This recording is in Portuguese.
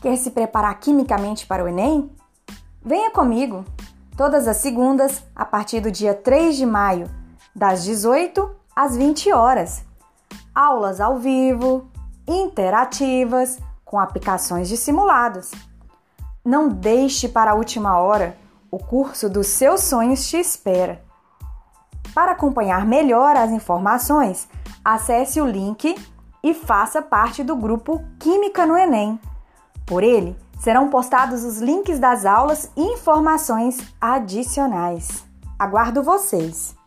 Quer se preparar quimicamente para o Enem? Venha comigo! Todas as segundas, a partir do dia 3 de maio, das 18 às 20 horas. Aulas ao vivo, interativas, com aplicações de simulados. Não deixe para a última hora, o curso dos seus sonhos te espera. Para acompanhar melhor as informações, acesse o link e faça parte do grupo Química no Enem. Por ele, serão postados os links das aulas e informações adicionais. Aguardo vocês!